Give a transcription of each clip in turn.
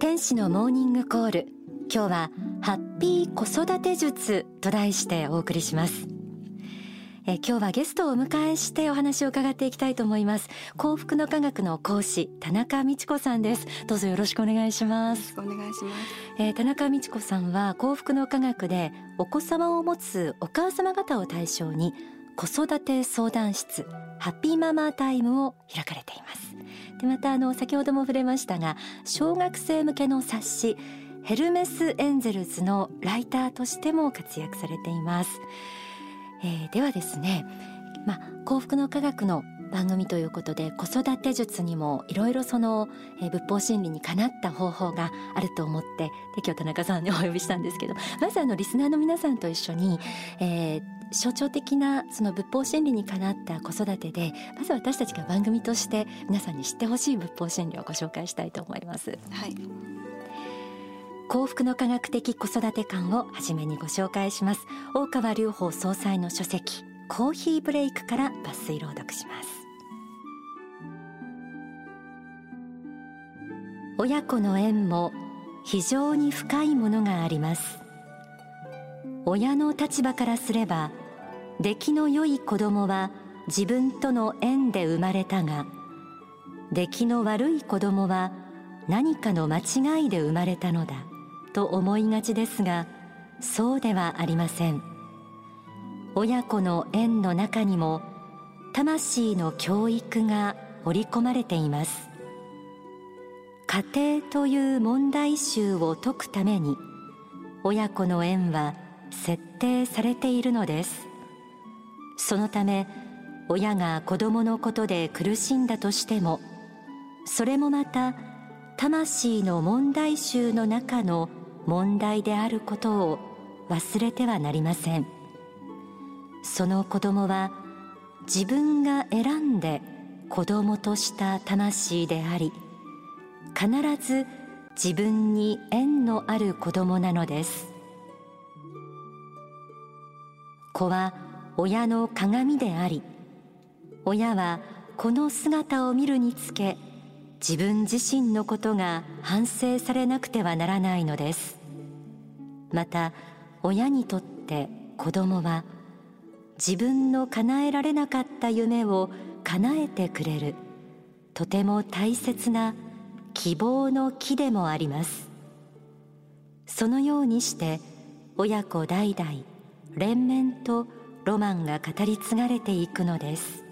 天使のモーニングコール。今日はハッピー子育て術と題してお送りします。え今日はゲストをお迎えしてお話を伺っていきたいと思います。幸福の科学の講師田中美智子さんです。どうぞよろしくお願いします。お願いします、えー、田中美智子さんは幸福の科学でお子様を持つお母様方を対象に子育て相談室ハッピーママタイムを開かれています。でまたあの先ほども触れましたが小学生向けの冊子ヘルメス・エンゼルズのライターとしても活躍されています、えー、ではですねまあ幸福の科学の番組ということで子育て術にもいろいろその、えー、仏法真理にかなった方法があると思ってで今日田中さんにお呼びしたんですけど まずあのリスナーの皆さんと一緒に、えー、象徴的なその仏法真理にかなった子育てでまず私たちが番組として皆さんに知ってほしい仏法真理をご紹介したいと思います。はい。幸福の科学的子育て観をはじめにご紹介します。大川隆法総裁の書籍コーヒーブレイクから抜粋朗読します親子の縁も非常に深いものがあります。親の立場からすれば出来の良い子供は自分との縁で生まれたが出来の悪い子供は何かの間違いで生まれたのだと思いがちですがそうではありません。親子の縁の中にも魂の教育が織り込まれています。家庭という問題集を解くために親子の縁は設定されているのです。そのため親が子供のことで苦しんだとしてもそれもまた魂の問題集の中の問題であることを忘れてはなりません。その子供は自分が選んで子供とした魂であり必ず自分に縁のある子供なのです。子は親の鏡であり親はこの姿を見るにつけ自分自身のことが反省されなくてはならないのです。また親にとって子供は自分の叶えられなかった夢を叶えてくれるとても大切な希望の木でもあります。そのようにして親子代々連綿とロマンが語り継がれていくのです。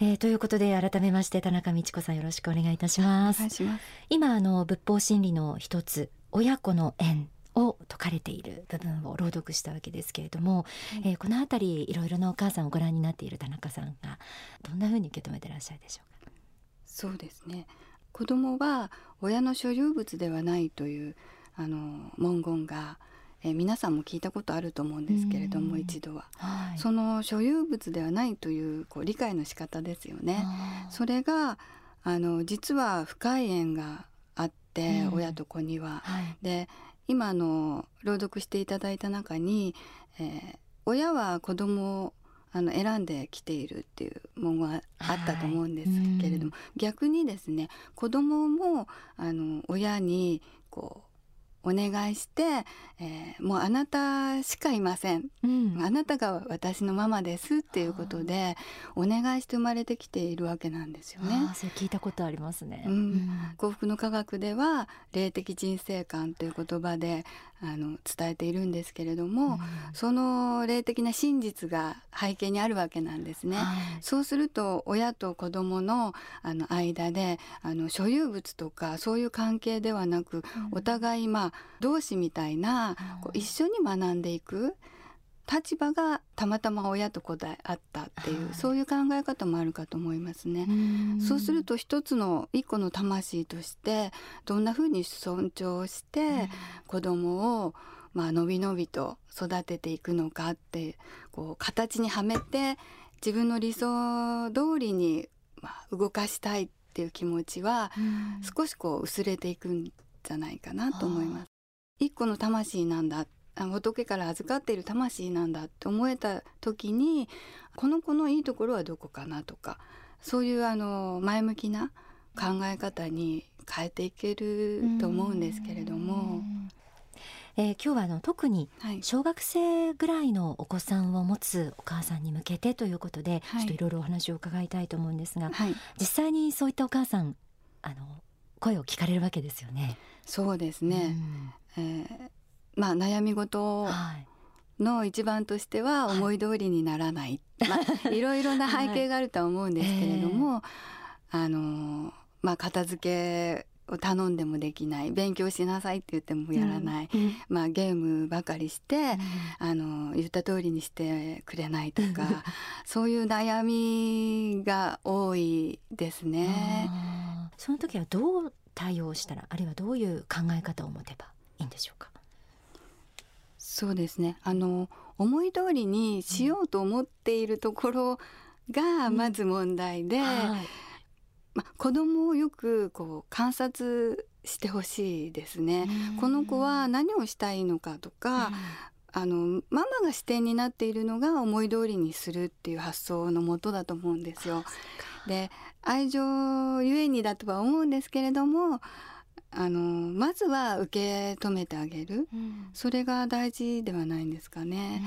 えー、ということで改めまして田中美智子さんよろしくお願いいたします。ます。今あの仏法真理の一つ親子の縁を説かれている部分を朗読したわけですけれども、はい、えー、この辺りいろいろなお母さんをご覧になっている田中さんがどんなふうに受け止めていらっしゃるでしょうか？そうですね。子供は親の所有物ではないというあの文言がえー、皆さんも聞いたことあると思うんですけれども、一度は、はい、その所有物ではないというこう理解の仕方ですよね。それがあの実は深い縁があって、親と子には。はい、で今の朗読していただいた中に、えー、親は子供をあの選んできているっていう文言があったと思うんですけれども、はい。うん、逆にですね子供もあの親にこうお願いして、えー、もうあなたしかいません、うん、あなたが私のママですっていうことでお願いして生まれてきているわけなんですよね。それ聞いたことありますね、うん、幸福の科学では霊的人生観という言葉であの伝えているんですけれども、うん、その霊的な真実が背景にあるわけなんですね。はい、そうすると親と子供のあの間であの所有物とかそういう関係ではなく、お互いまあ同志みたいなこう一緒に学んでいく立場がたまたま親と子であったっていう、はい、そういう考え方もあるかと思いますね。そうすると一つの一個の魂としてどんなふうに尊重して子供をまあのびのびと育てていくのかってこう形にはめて自分の理想通りにまあ動かしたいっていう気持ちは少しこう薄れていくんじゃないかなと思います。一個の魂なんだ仏から預かっている魂なんだって思えた時にこの子のいいところはどこかなとかそういうあの前向きな考え方に変えていけると思うんですけれども。えー、今日はあの特に小学生ぐらいのお子さんを持つお母さんに向けてということで、はい、ちょっといろいろお話を伺いたいと思うんですが、はい、実際にそういったお母さんあの声を聞かれるわけですよね。そうですね、うん、えー、まあ悩み事の一番としては思い通りにならない、は いまあ、いろいろな背景があるとは思うんですけれども、はい。えー、あのまあ片付けを頼んでもできない。勉強しなさいって言ってもやらない、うん、まあ、ゲームばかりして、うん、あの言った通りにしてくれないとか そういう悩みが多いですね。その時はどう対応したらあるいはどういう考え方を持てばいいんでしょうか？そうですね。あの思い通りにしようと思っているところがまず問題で、うんはい。ま、子供をよくこう観察してほしいですね。この子は何をしたいのかとか、あのママが視点になっているのが思い通りにするっていう発想のもとだと思うんですよ。で愛情ゆえにだとは思うんですけれどもあのまずは受け止めてあげる、うん、それが大事ではないんですかね。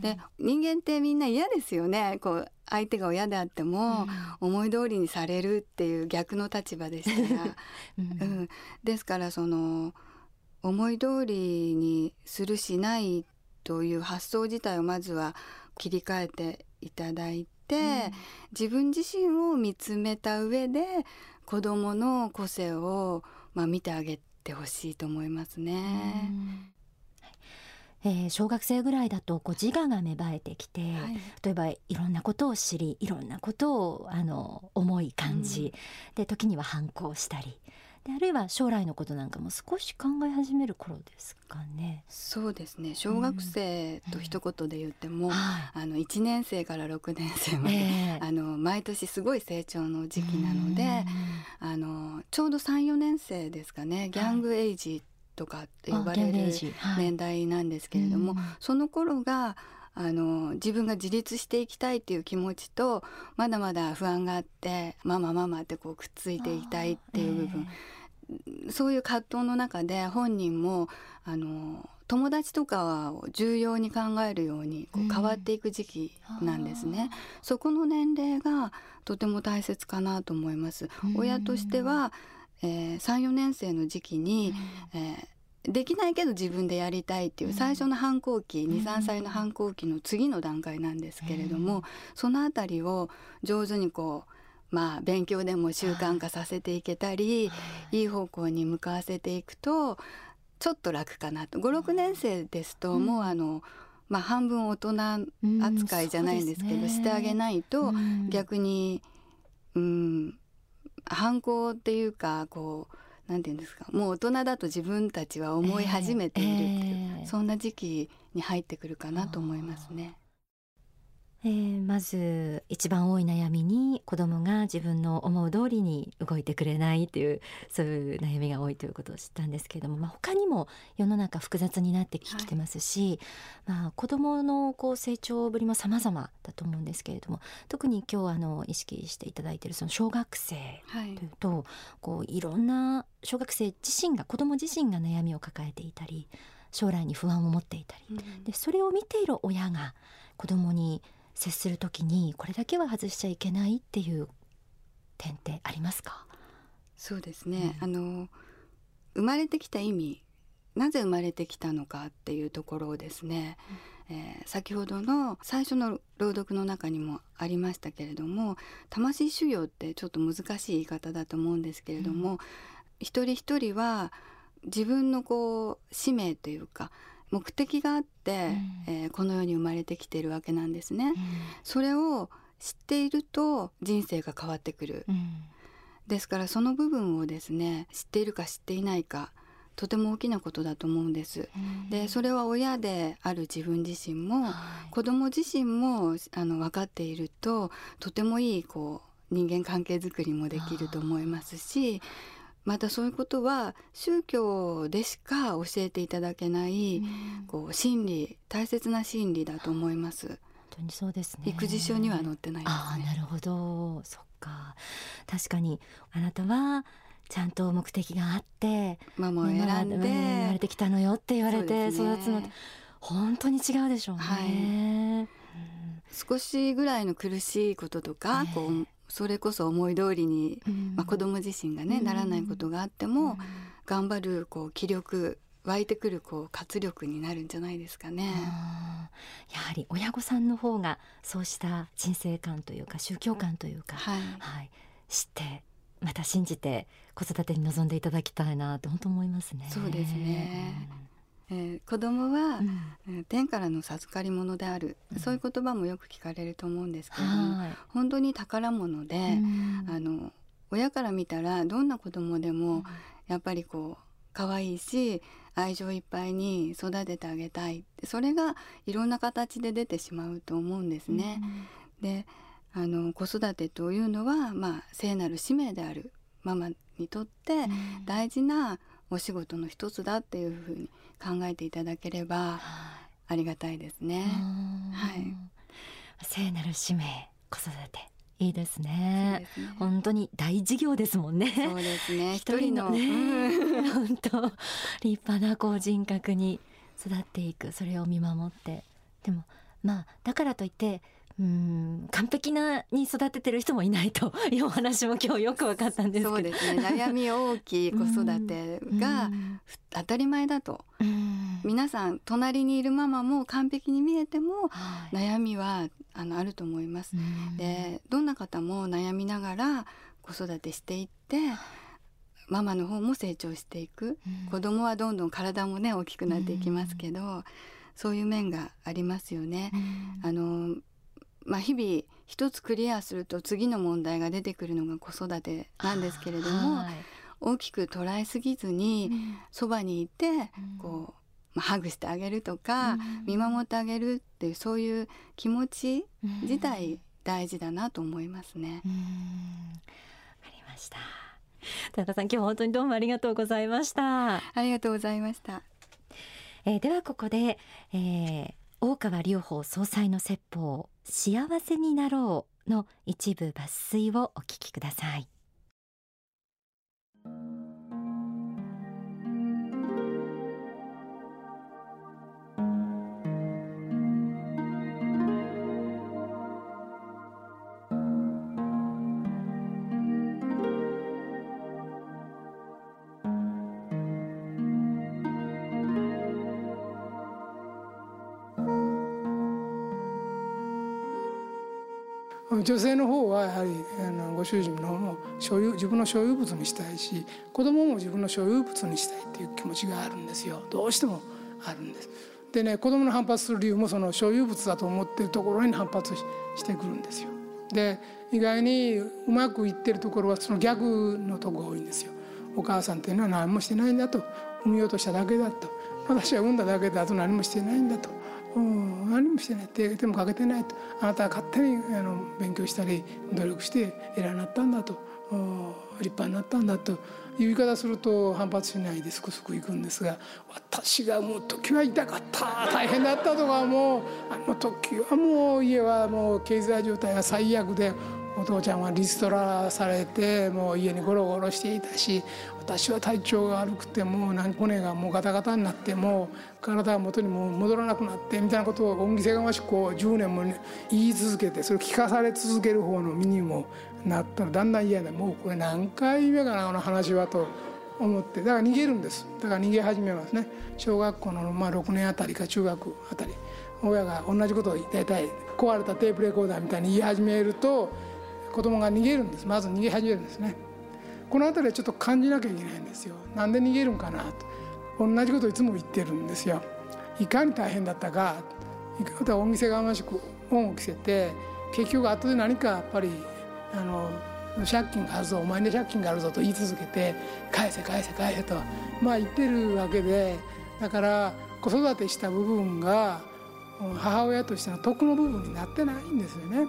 で人間ってみんな嫌ですよね。こう相手が親であっても、思い通りにされるっていう逆の立場でしたら、うん、うん、ですからその思い通りにするしないという発想自体をまずは切り替えていただいて、うん、自分自身を見つめた上で子どもの個性をまあ、見てあげてほしいと思いますね。えー、小学生ぐらいだとこう自我が芽生えてきて、はい、例えばいろんなことを知りいろんなことをあの思い感じ、うん、で時には反抗したりであるいは将来のことなんかも少し考え始める頃ですかね。そうですね。小学生と一言で言っても、うんうん、あの1年生から6年生まで、えー、あの毎年すごい成長の時期なので、あのちょうど34年生ですかね。ギャングエイジとかって呼ばれる年代なんですけれども、はい、その頃があの自分が自立していきたいっていう気持ちとまだまだ不安があってママママってこうくっついていたいっていう部分、えー、そういう葛藤の中で本人もあの友達とかを重要に考えるようにこう変わっていく時期なんですね、うん、そこの年齢がとても大切かなと思います、うん、親としては、えー、34年生の時期に、うん、えーできないけど自分でやりたいっていう最初の反抗期、うん、23歳の反抗期の次の段階なんですけれども、うん、その辺りを上手にこうまあ勉強でも習慣化させていけたり、はい、いい方向に向かわせていくとちょっと楽かなと。56年生ですともうあの、まあ、半分大人扱いじゃないんですけど、うんね、してあげないと逆にうん反抗っていうかこうなんて言うんですか？もう大人だと自分たちは思い始めているっていう、えー、そんな時期に入ってくるかなと思いますね。えー、まず一番多い悩みに子供が自分の思う通りに動いてくれないというそういう悩みが多いということを知ったんですけれども、まあ、他にも世の中複雑になってきてますし、はい、まあ、子供のこう成長ぶりも様々だと思うんですけれども特に今日あの意識していただいているその小学生とい。うと、はい、こういろんな小学生自身が子供自身が悩みを抱えていたり将来に不安を持っていたり、うん、でそれを見ている親が子供に接する時にこれだけは外しちゃいけないっていう点ってありますか？そうですね、うん、あの生まれてきた意味なぜ生まれてきたのかっていうところをですね、うん、えー、先ほどの最初の朗読の中にもありましたけれども魂修行ってちょっと難しい言い方だと思うんですけれども、うん、一人一人は自分のこう使命というか目的があって、うん、えー、この世に生まれてきているわけなんですね。うん、それを知っていると人生が変わってくる、うん、ですからその部分をですね知っているか知っていないかとても大きなことだと思うんです。でそれは親である自分自身も、はい、子供自身もあの分かっているととてもいいこう人間関係づくりもできると思いますしまたそういうことは宗教でしか教えていただけない、こう心理大切な心理だと思います。本当にそうですね。育児書には載ってないですね。あなるほど。そっか。確かにあなたはちゃんと目的があってママを選んで、生まれてきたのよって言われて育つの、ね、本当に違うでしょうね。はい少しぐらいの苦しいこととか、こうそれこそ思い通りに、まあ、子供自身がね、ならないことがあっても、頑張るこう気力湧いてくるこう活力になるんじゃないですかね。やはり親御さんの方がそうした人生観というか宗教観というか、はい、はい、知ってまた信じて子育てに臨んでいただきたいなって本当思いますね。そうですね。うん、えー、子供は、うん、天からの授かり物である、うん、そういう言葉もよく聞かれると思うんですけれども、はい、本当に宝物で、あの親から見たらどんな子供でもやっぱりこう可愛いし愛情いっぱいに育ててあげたい。それがいろんな形で出てしまうと思うんですね。であの子育てというのは、まあ、聖なる使命であるママにとって大事なお仕事の一つだっていうふうに考えていただければありがたいですね。はい、聖なる使命子育ていいですね。すね本当に大事業ですもんね。そうですね。一人のね、本当立派なこう人格に育っていく、それを見守って。でもまあだからといってうん完璧なに育ててる人もいないというお話も今日よく分かったんですそうですね。悩み大きい子育てが当たり前だと。皆さん隣にいるママも完璧に見えても悩みはあのあると思います。でどんな方も悩みながら子育てしていってママの方も成長していく。子供はどんどん体もね大きくなっていきますけどそういう面がありますよね。あのまあ、日々一つクリアすると次の問題が出てくるのが子育てなんですけれども、はい、大きく捉えすぎずにそば、にいてこう、まあ、ハグしてあげるとか、見守ってあげるっていうそういう気持ち自体大事だなと思いますね。ありました。田中さん今日本当にどうもありがとうございました。ありがとうございました、えー、ではここで、えー、大川隆法総裁の説法幸せになろうの一部抜粋をお聞きください。女性の方はやはりあのご主人の方も所有自分の所有物にしたいし子供も自分の所有物にしたいっていう気持ちがあるんですよどうしてもあるんです。でね子供の反発する理由もその所有物だと思ってるところに反発してくるんですよ。で意外にうまくいってるところはその逆のとこが多いんですよ。お母さんっていうのは何もしてないんだと産み落としただけだと私は産んだだけだと何もしてないんだと、何もしてない手手もかけてないとあなたは勝手にあの勉強したり努力して偉になったんだと立派になったんだという言い方すると反発しないですくすくいくんですが私がもう時は痛かった大変だったとかもうあの時はもう家はもう経済状態が最悪でお父ちゃんはリストラされてもう家にゴロゴロしていたし私は体調が悪くてもう骨がもうガタガタになっても体が元にも戻らなくなってみたいなことを恩着せがましくこう10年も言い続けてそれを聞かされ続ける方の身にもなったらだんだん嫌でもうこれ何回目かなこの話はと思って。だから逃げるんです。だから逃げ始めますね。小学校のまあ6年あたりか中学あたり。親が同じことを大体壊れたテープレコーダーみたいに言い始めると子供が逃げるんです。まず逃げ始めるんですね。この辺りはちょっと感じなきゃいけないんですよ。なんで逃げるんかなと。同じことをいつも言ってるんですよ。いかに大変だったか。いか恩着せがましく恩を着せて結局後で何かやっぱりあの借金があるぞお前に借金があるぞと言い続けて返せ返せ返せとまあ言ってるわけでだから子育てした部分が母親としての得の部分になってないんですよね。だから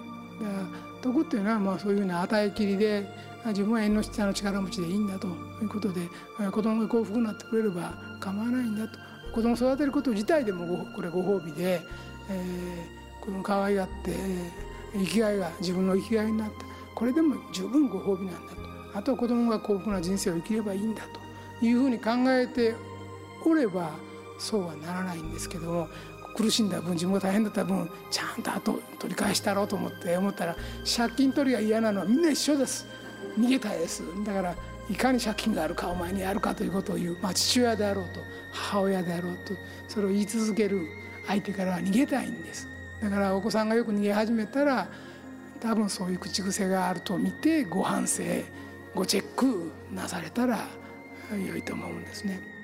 得っていうのはまあそういうふうな与えきりで自分は縁の下の力持ちでいいんだということで子供が幸福になってくれれば構わないんだと。子供を育てること自体でもこれご褒美で、えー、子供可愛がって生きがいが自分の生きがいになったこれでも十分ご褒美なんだと。あとは子供が幸福な人生を生きればいいんだというふうに考えておればそうはならないんですけども苦しんだ分自分が大変だった分ちゃんと後取り返したろうと思って思ったら借金取りが嫌なのはみんな一緒です。逃げたいです。だからいかに借金があるかお前にあるかということを言う、まあ、父親であろうと母親であろうとそれを言い続ける相手からは逃げたいんです。だからお子さんがよく逃げ始めたら多分そういう口癖があると見てご反省ごチェックなされたら良いと思うんですね。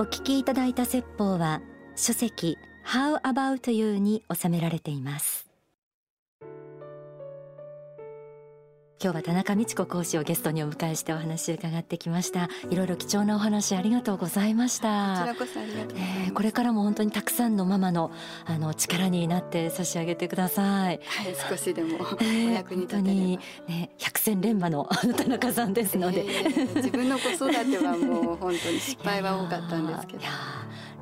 お聞きいただいた説法は書籍 How About You に収められています。今日は田中美智子講師をゲストにお迎えしてお話を伺ってきました。いろいろ貴重なお話ありがとうございました。こちらこそありがとうえー、これからも本当にたくさんのママのあの力になって差し上げてください。はい少しでもお役に立てれば、えー、ね百戦錬磨の 田中さんですので、えー、自分の子育てはもう本当に失敗は多かったんですけど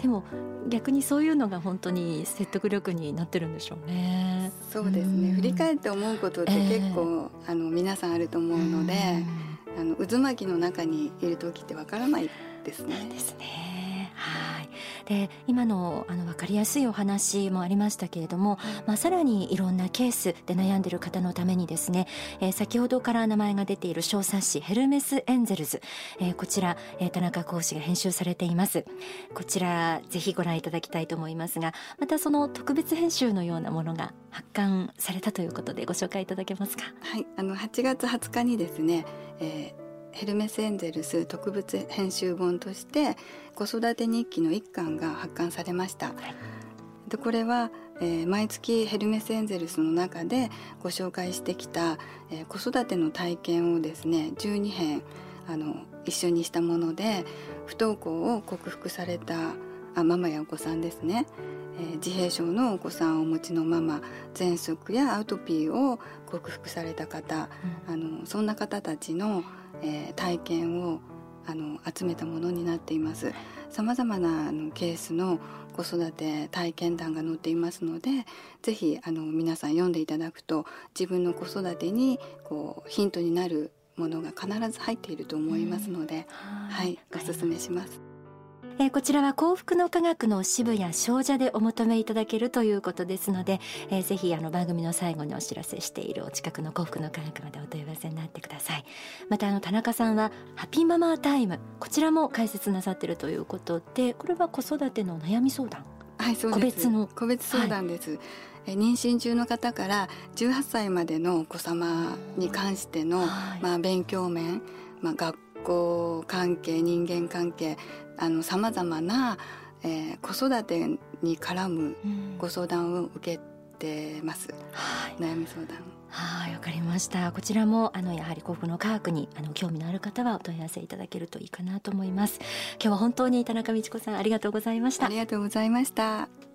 でも逆にそういうのが本当に説得力になってるんでしょうね。そうですね。振り返って思うことって結構、えー、あの皆さんあると思うので、あの渦巻きの中にいる時ってわからないですね。ですね。で今のあの分かりやすいお話もありましたけれども、まあ、さらにいろんなケースで悩んでいる方のためにですね、えー、先ほどから名前が出ている小冊子「ヘルメス・エンゼルズ」えー、こちら、えー、田中講師が編集されています。こちらぜひご覧いただきたいと思いますがまたその特別編集のようなものが発刊されたということでご紹介いただけますか？はい。あの8月20日にですね、えーヘルメスエンゼルス特別編集本として子育て日記の一巻が発刊されました。でこれは、えー、毎月ヘルメスエンゼルスの中でご紹介してきた、えー、子育ての体験をですね12編あの一緒にしたもので不登校を克服されたあママやお子さんですね、えー、自閉症のお子さんをお持ちのママ喘息やアウトピーを克服された方、うん、あのそんな方たちのえー、体験をあの集めたものになっています。さまざまなあのケースの子育て体験談が載っていますのでぜひあの皆さん読んでいただくと自分の子育てにこうヒントになるものが必ず入っていると思いますので、うん、はい。おすすめします。えー、こちらは幸福の科学の支部や少女でお求めいただけるということですので、えー、ぜひあの番組の最後にお知らせしているお近くの幸福の科学までお問い合わせになってください。またあの田中さんはハッピーママタイムこちらも解説なさっているということでこれは子育ての悩み相談。はいそうです。個別の。個別相談です、はい。妊娠中の方から18歳までのお子様に関しての、はい、まあ、勉強面、まあ、学校関係人間関係さまざまな、えー、子育てに絡むご相談を受けてます、はい、悩み相談。はいわかりました。こちらもあのやはり幸福の科学にあの興味のある方はお問い合わせいただけるといいかなと思います。今日は本当に田中美智子さんありがとうございました。ありがとうございました